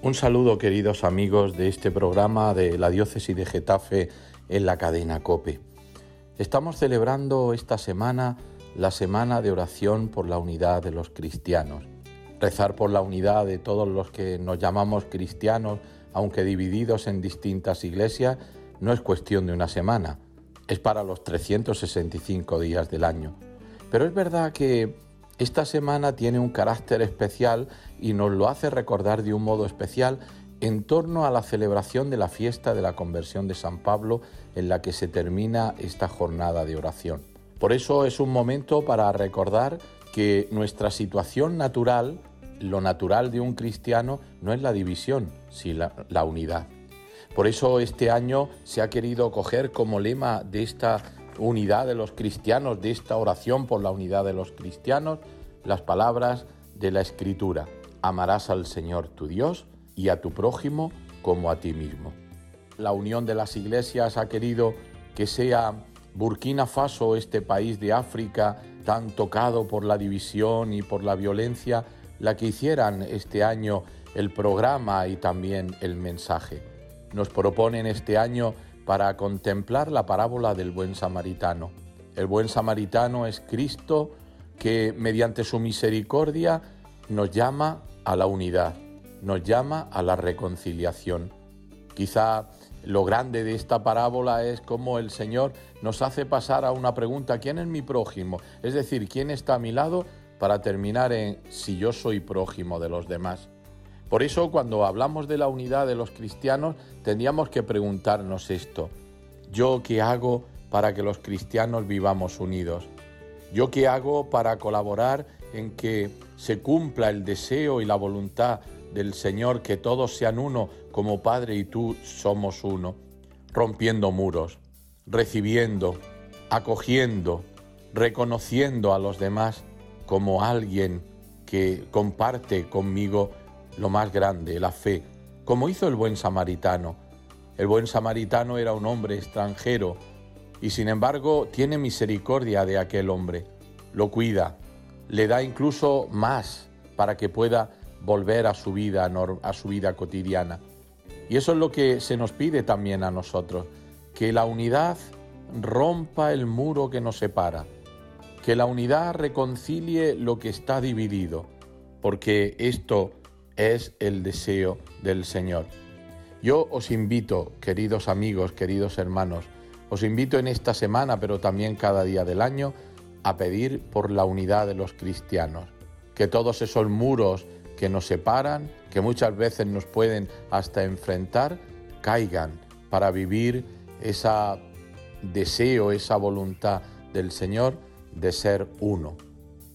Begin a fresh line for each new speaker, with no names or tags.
Un saludo queridos amigos de este programa de la diócesis de Getafe en la cadena Cope. Estamos celebrando esta semana la semana de oración por la unidad de los cristianos. Rezar por la unidad de todos los que nos llamamos cristianos, aunque divididos en distintas iglesias, no es cuestión de una semana, es para los 365 días del año. Pero es verdad que esta semana tiene un carácter especial y nos lo hace recordar de un modo especial en torno a la celebración de la fiesta de la conversión de San Pablo en la que se termina esta jornada de oración. Por eso es un momento para recordar que nuestra situación natural, lo natural de un cristiano, no es la división, sino la, unidad. Por eso este año se ha querido coger como lema de esta unidad de los cristianos, de esta oración por la unidad de los cristianos, las palabras de la Escritura. Amarás al Señor tu Dios y a tu prójimo como a ti mismo. La unión de las iglesias ha querido que sea Burkina Faso, este país de África tan tocado por la división y por la violencia, la que hicieran este año el programa y también el mensaje. Nos proponen este año para contemplar la parábola del buen samaritano. El buen samaritano es Cristo que mediante su misericordia nos llama a la unidad, nos llama a la reconciliación. Quizá lo grande de esta parábola es cómo el Señor nos hace pasar a una pregunta, ¿quién es mi prójimo? Es decir, ¿quién está a mi lado? Para terminar en si yo soy prójimo de los demás. Por eso cuando hablamos de la unidad de los cristianos tendríamos que preguntarnos esto. ¿Yo qué hago para que los cristianos vivamos unidos? ¿Yo qué hago para colaborar en que se cumpla el deseo y la voluntad del Señor que todos sean uno como Padre y tú somos uno? Rompiendo muros, recibiendo, acogiendo, reconociendo a los demás como alguien que comparte conmigo lo más grande, la fe, como hizo el buen samaritano. El buen samaritano era un hombre extranjero y sin embargo tiene misericordia de aquel hombre, lo cuida, le da incluso más para que pueda volver a su vida, a su vida cotidiana. Y eso es lo que se nos pide también a nosotros, que la unidad rompa el muro que nos separa, que la unidad reconcilie lo que está dividido, porque esto es el deseo del Señor. Yo os invito, queridos amigos, queridos hermanos, os invito en esta semana, pero también cada día del año, a pedir por la unidad de los cristianos, que todos esos muros que nos separan, que muchas veces nos pueden hasta enfrentar, caigan para vivir ese deseo, esa voluntad del Señor de ser uno.